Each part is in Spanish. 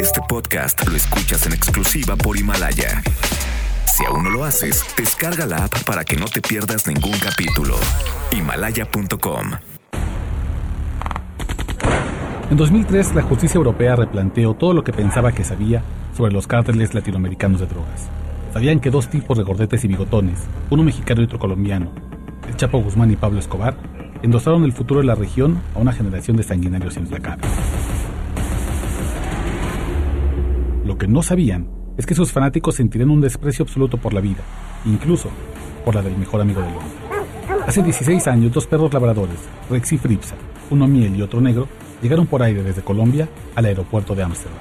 Este podcast lo escuchas en exclusiva por Himalaya. Si aún no lo haces, descarga la app para que no te pierdas ningún capítulo. Himalaya.com En 2003, la justicia europea replanteó todo lo que pensaba que sabía sobre los cárteles latinoamericanos de drogas. Sabían que dos tipos de gordetes y bigotones, uno mexicano y otro colombiano, el Chapo Guzmán y Pablo Escobar, endosaron el futuro de la región a una generación de sanguinarios implacables. Que no sabían es que sus fanáticos sentirían un desprecio absoluto por la vida, incluso por la del mejor amigo del hombre. Hace 16 años, dos perros labradores, Rex y Fripsa, uno miel y otro negro, llegaron por aire desde Colombia al aeropuerto de Ámsterdam.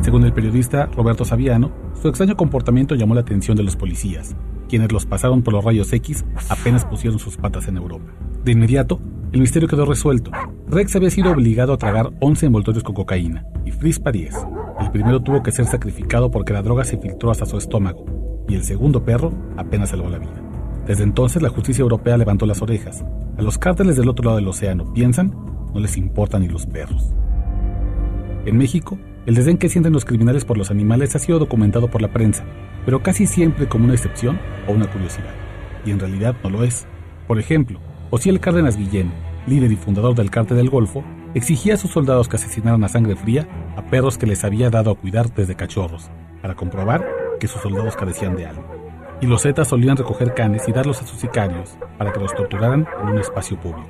Según el periodista Roberto Saviano, su extraño comportamiento llamó la atención de los policías, quienes los pasaron por los rayos X apenas pusieron sus patas en Europa. De inmediato, el misterio quedó resuelto. Rex había sido obligado a tragar 11 envoltorios con cocaína y Frispa 10. El primero tuvo que ser sacrificado porque la droga se filtró hasta su estómago y el segundo perro apenas salvó la vida. Desde entonces la justicia europea levantó las orejas. A los cárteles del otro lado del océano piensan, no les importan ni los perros. En México, el desdén que sienten los criminales por los animales ha sido documentado por la prensa, pero casi siempre como una excepción o una curiosidad. Y en realidad no lo es. Por ejemplo, Osiel Cárdenas Guillén, líder y fundador del Cártel del Golfo, exigía a sus soldados que asesinaran a sangre fría a perros que les había dado a cuidar desde cachorros, para comprobar que sus soldados carecían de algo. Y los Zetas solían recoger canes y darlos a sus sicarios para que los torturaran en un espacio público.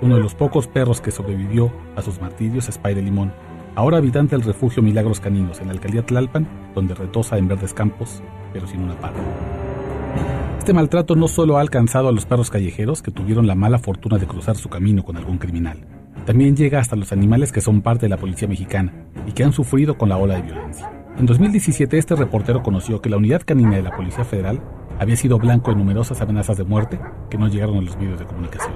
Uno de los pocos perros que sobrevivió a sus martirios es Pai de Limón, ahora habitante del refugio Milagros Caninos en la alcaldía Tlalpan, donde retosa en verdes campos, pero sin una pata. Este maltrato no solo ha alcanzado a los perros callejeros que tuvieron la mala fortuna de cruzar su camino con algún criminal, también llega hasta los animales que son parte de la policía mexicana y que han sufrido con la ola de violencia. En 2017 este reportero conoció que la unidad canina de la Policía Federal había sido blanco de numerosas amenazas de muerte que no llegaron a los medios de comunicación.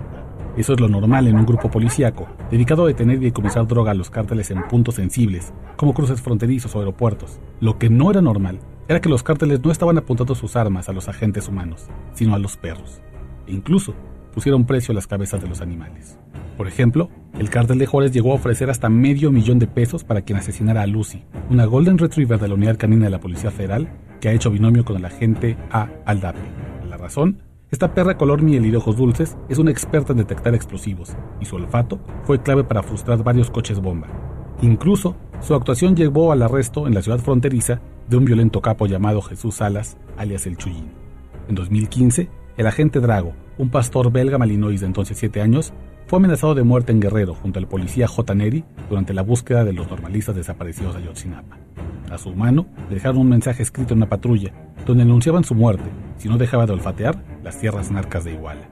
Eso es lo normal en un grupo policíaco, dedicado a detener y decomisar droga a los cárteles en puntos sensibles, como cruces fronterizos o aeropuertos. Lo que no era normal era que los cárteles no estaban apuntando sus armas a los agentes humanos, sino a los perros. E incluso pusieron precio a las cabezas de los animales. Por ejemplo, el cártel de Juárez llegó a ofrecer hasta medio millón de pesos para quien asesinara a Lucy, una Golden Retriever de la Unidad Canina de la Policía Federal que ha hecho binomio con el agente A. Aldape. La razón esta perra color miel y de ojos dulces es una experta en detectar explosivos, y su olfato fue clave para frustrar varios coches bomba. Incluso, su actuación llevó al arresto en la ciudad fronteriza de un violento capo llamado Jesús Salas, alias el Chullín. En 2015, el agente Drago, un pastor belga malinois de entonces 7 años, fue amenazado de muerte en Guerrero junto al policía J. Neri durante la búsqueda de los normalistas desaparecidos de Ayotzinapa. A su mano dejaron un mensaje escrito en una patrulla, donde anunciaban su muerte si no dejaba de olfatear las tierras narcas de Iguala.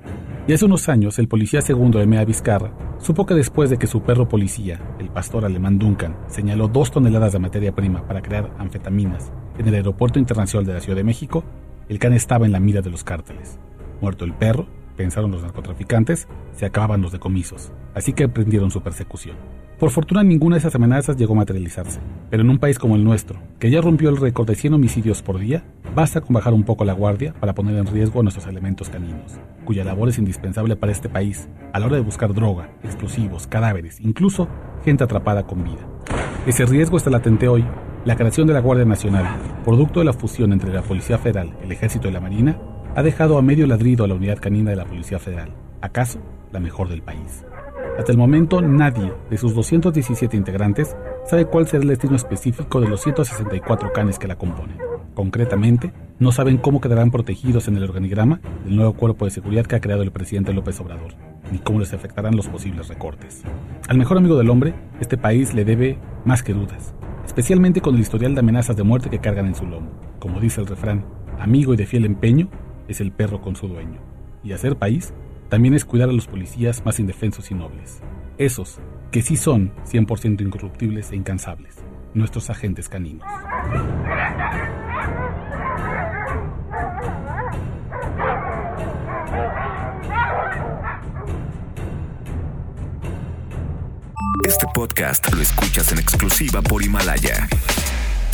Y hace unos años, el policía segundo M.A. Vizcarra supo que después de que su perro policía, el pastor alemán Duncan, señaló dos toneladas de materia prima para crear anfetaminas en el aeropuerto internacional de la Ciudad de México, el can estaba en la mira de los cárteles. Muerto el perro, pensaron los narcotraficantes, se acababan los decomisos, así que emprendieron su persecución. Por fortuna ninguna de esas amenazas llegó a materializarse, pero en un país como el nuestro, que ya rompió el récord de 100 homicidios por día, basta con bajar un poco la guardia para poner en riesgo a nuestros elementos caninos, cuya labor es indispensable para este país a la hora de buscar droga, explosivos, cadáveres, incluso gente atrapada con vida. Ese riesgo está latente hoy. La creación de la Guardia Nacional, producto de la fusión entre la Policía Federal, el Ejército y la Marina, ha dejado a medio ladrido a la unidad canina de la Policía Federal, acaso la mejor del país. Hasta el momento nadie de sus 217 integrantes sabe cuál será el destino específico de los 164 canes que la componen. Concretamente, no saben cómo quedarán protegidos en el organigrama del nuevo cuerpo de seguridad que ha creado el presidente López Obrador, ni cómo les afectarán los posibles recortes. Al mejor amigo del hombre, este país le debe más que dudas, especialmente con el historial de amenazas de muerte que cargan en su lomo. Como dice el refrán, amigo y de fiel empeño, es el perro con su dueño. Y hacer país también es cuidar a los policías más indefensos y nobles. Esos que sí son 100% incorruptibles e incansables, nuestros agentes caninos. Este podcast lo escuchas en exclusiva por Himalaya.